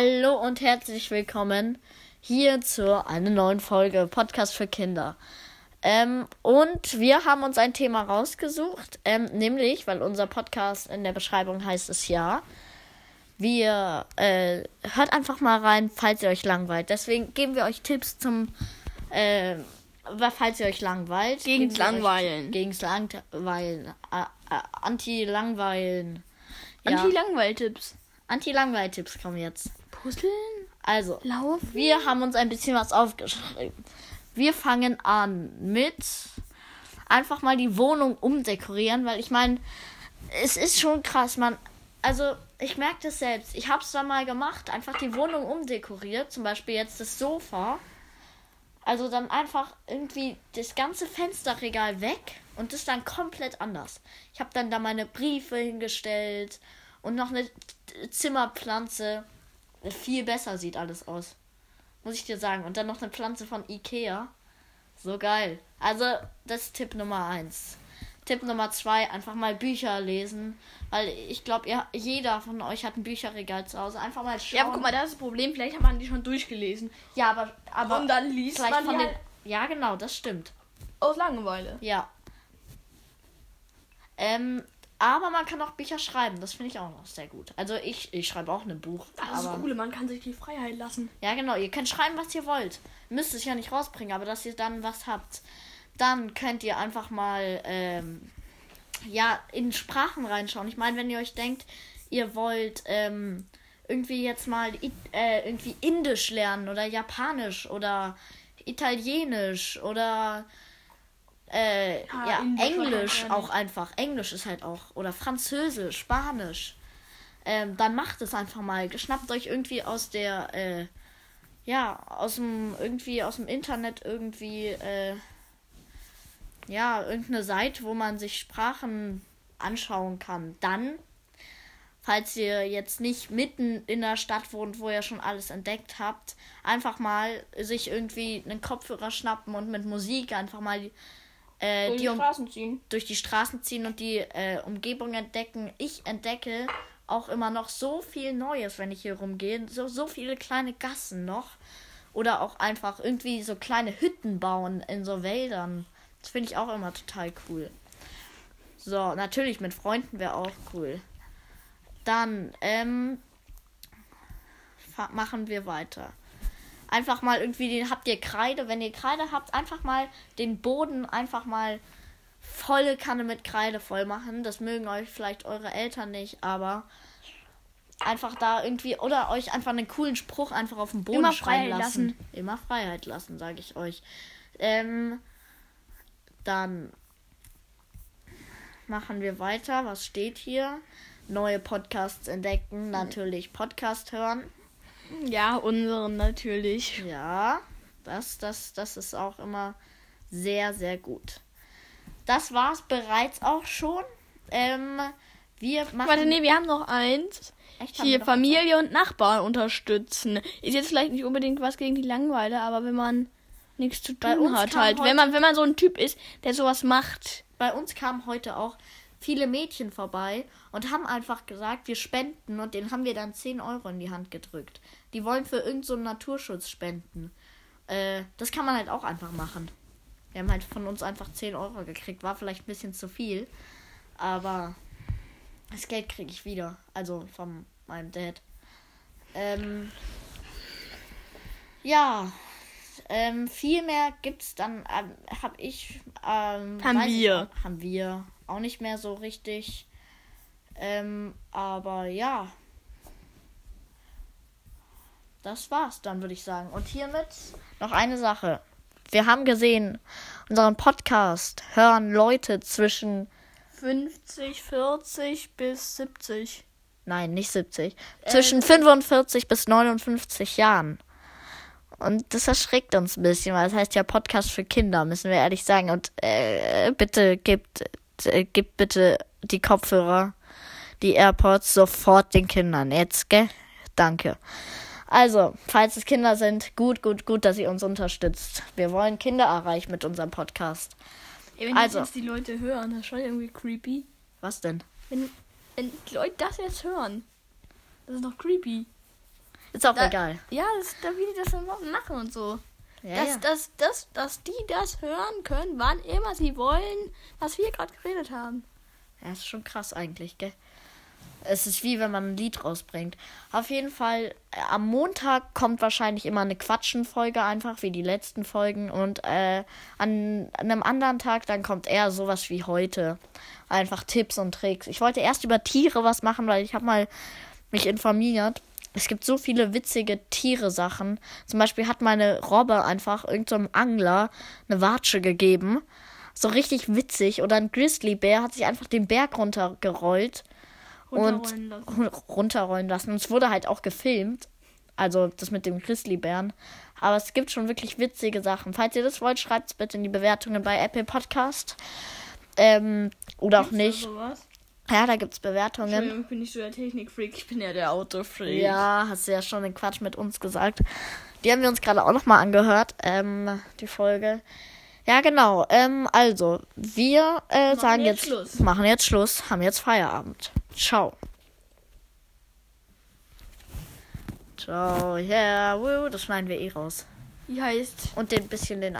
Hallo und herzlich willkommen hier zu einer neuen Folge Podcast für Kinder. Ähm, und wir haben uns ein Thema rausgesucht, ähm, nämlich, weil unser Podcast in der Beschreibung heißt es ja, wir äh, hört einfach mal rein, falls ihr euch langweilt. Deswegen geben wir euch Tipps zum, äh, falls ihr euch langweilt. Euch- Langweilen. Gegens Langweilen. Äh, äh, Anti-Langweilen. Ja. Anti-Langweil-Tipps. Anti-Langweil-Tipps kommen jetzt. Puzzeln? Also, Laufen? wir haben uns ein bisschen was aufgeschrieben. Wir fangen an mit einfach mal die Wohnung umdekorieren, weil ich meine, es ist schon krass, man. Also, ich merke das selbst. Ich habe es da mal gemacht, einfach die Wohnung umdekoriert, zum Beispiel jetzt das Sofa. Also dann einfach irgendwie das ganze Fensterregal weg und das dann komplett anders. Ich habe dann da meine Briefe hingestellt und noch eine Zimmerpflanze. Viel besser sieht alles aus. Muss ich dir sagen. Und dann noch eine Pflanze von Ikea. So geil. Also, das ist Tipp Nummer eins. Tipp Nummer zwei, einfach mal Bücher lesen. Weil ich glaube, jeder von euch hat ein Bücherregal zu Hause. Einfach mal schauen. Ja, aber guck mal, das ist das Problem. Vielleicht hat man die schon durchgelesen. Ja, aber, aber Und dann liest man von den. halt Ja, genau, das stimmt. aus Langeweile. Ja. Ähm, aber man kann auch Bücher schreiben. Das finde ich auch noch sehr gut. Also ich, ich schreibe auch ein Buch. Das ist aber, das Coole, man kann sich die Freiheit lassen. Ja, genau. Ihr könnt schreiben, was ihr wollt. Müsst es ja nicht rausbringen, aber dass ihr dann was habt. Dann könnt ihr einfach mal ähm, ja in Sprachen reinschauen. Ich meine, wenn ihr euch denkt, ihr wollt ähm, irgendwie jetzt mal äh, irgendwie Indisch lernen oder Japanisch oder Italienisch oder äh, Ah, ja, Englisch auch einfach. Englisch ist halt auch. Oder Französisch, Spanisch. Ähm, dann macht es einfach mal. Schnappt euch irgendwie aus der, äh, ja, aus dem, irgendwie aus dem Internet irgendwie, äh, ja, irgendeine Seite, wo man sich Sprachen anschauen kann. Dann, falls ihr jetzt nicht mitten in der Stadt wohnt, wo ihr schon alles entdeckt habt, einfach mal sich irgendwie einen Kopfhörer schnappen und mit Musik einfach mal äh, Durch die um Straßen ziehen. durch die Straßen ziehen und die äh, Umgebung entdecken. Ich entdecke auch immer noch so viel Neues, wenn ich hier rumgehe. So, so viele kleine Gassen noch. Oder auch einfach irgendwie so kleine Hütten bauen in so Wäldern. Das finde ich auch immer total cool. So, natürlich mit Freunden wäre auch cool. Dann, ähm, machen wir weiter. Einfach mal irgendwie, den, habt ihr Kreide? Wenn ihr Kreide habt, einfach mal den Boden einfach mal volle Kanne mit Kreide voll machen. Das mögen euch vielleicht eure Eltern nicht, aber einfach da irgendwie oder euch einfach einen coolen Spruch einfach auf den Boden Immer schreiben Freiheit lassen. lassen. Immer Freiheit lassen, sage ich euch. Ähm, dann machen wir weiter. Was steht hier? Neue Podcasts entdecken, natürlich Podcast hören. Ja, unseren natürlich. Ja, das, das, das ist auch immer sehr, sehr gut. Das war's bereits auch schon. Ähm, wir machen. Warte, nee, wir haben noch eins. Echt, Hier Familie und Nachbarn unterstützen. Ist jetzt vielleicht nicht unbedingt was gegen die Langeweile, aber wenn man nichts zu tun hat kam halt. Wenn man, wenn man so ein Typ ist, der sowas macht. Bei uns kamen heute auch viele Mädchen vorbei und haben einfach gesagt, wir spenden und denen haben wir dann 10 Euro in die Hand gedrückt. Die wollen für irgendeinen so Naturschutz spenden. Äh, das kann man halt auch einfach machen. Wir haben halt von uns einfach 10 Euro gekriegt. War vielleicht ein bisschen zu viel. Aber das Geld kriege ich wieder. Also von meinem Dad. Ähm, ja. Ähm, viel mehr gibt's dann, ähm, hab ich, ähm, Haben ich wir. auch- haben wir auch nicht mehr so richtig. Ähm, aber ja. Das war's dann, würde ich sagen. Und hiermit noch eine Sache. Wir haben gesehen, unseren Podcast hören Leute zwischen 50, 40 bis 70. Nein, nicht 70. Zwischen 45 bis 59 Jahren. Und das erschreckt uns ein bisschen, weil das heißt ja Podcast für Kinder, müssen wir ehrlich sagen. Und äh, bitte gebt, äh, gebt bitte die Kopfhörer, die AirPods sofort den Kindern. Jetzt, gell? Danke. Also, falls es Kinder sind, gut, gut, gut, dass ihr uns unterstützt. Wir wollen Kinder erreichen mit unserem Podcast. Ey, wenn Also. jetzt die Leute hören, das ist schon irgendwie creepy. Was denn? Wenn, wenn die Leute das jetzt hören, das ist doch creepy. Ist auch da, egal. Ja, das, da wie die das dann machen und so. Ja, dass, ja. Dass, dass, dass die das hören können, wann immer sie wollen, was wir gerade geredet haben. Ja, ist schon krass eigentlich, gell? Es ist wie wenn man ein Lied rausbringt. Auf jeden Fall, äh, am Montag kommt wahrscheinlich immer eine Quatschen-Folge einfach, wie die letzten Folgen. Und äh, an, an einem anderen Tag dann kommt eher sowas wie heute. Einfach Tipps und Tricks. Ich wollte erst über Tiere was machen, weil ich habe mal mich informiert. Es gibt so viele witzige Tiere-Sachen. Zum Beispiel hat meine Robbe einfach irgendeinem so Angler eine Watsche gegeben. So richtig witzig. Oder ein Grizzlybär hat sich einfach den Berg runtergerollt Runterrollen und lassen. runterrollen lassen. Und es wurde halt auch gefilmt. Also das mit dem Grizzlybären. Aber es gibt schon wirklich witzige Sachen. Falls ihr das wollt, schreibt es bitte in die Bewertungen bei Apple Podcast. Ähm, oder auch nicht. Sowas? Ja, da gibt es Bewertungen. Ich bin nicht so der Technikfreak, ich bin ja der Autofreak. Ja, hast du ja schon den Quatsch mit uns gesagt. Die haben wir uns gerade auch nochmal angehört, ähm, die Folge. Ja, genau. Ähm, also, wir äh, sagen jetzt jetzt, Schluss. machen jetzt Schluss, haben jetzt Feierabend. Ciao. Ciao, yeah, woo, das schneiden wir eh raus. Wie heißt Und den bisschen den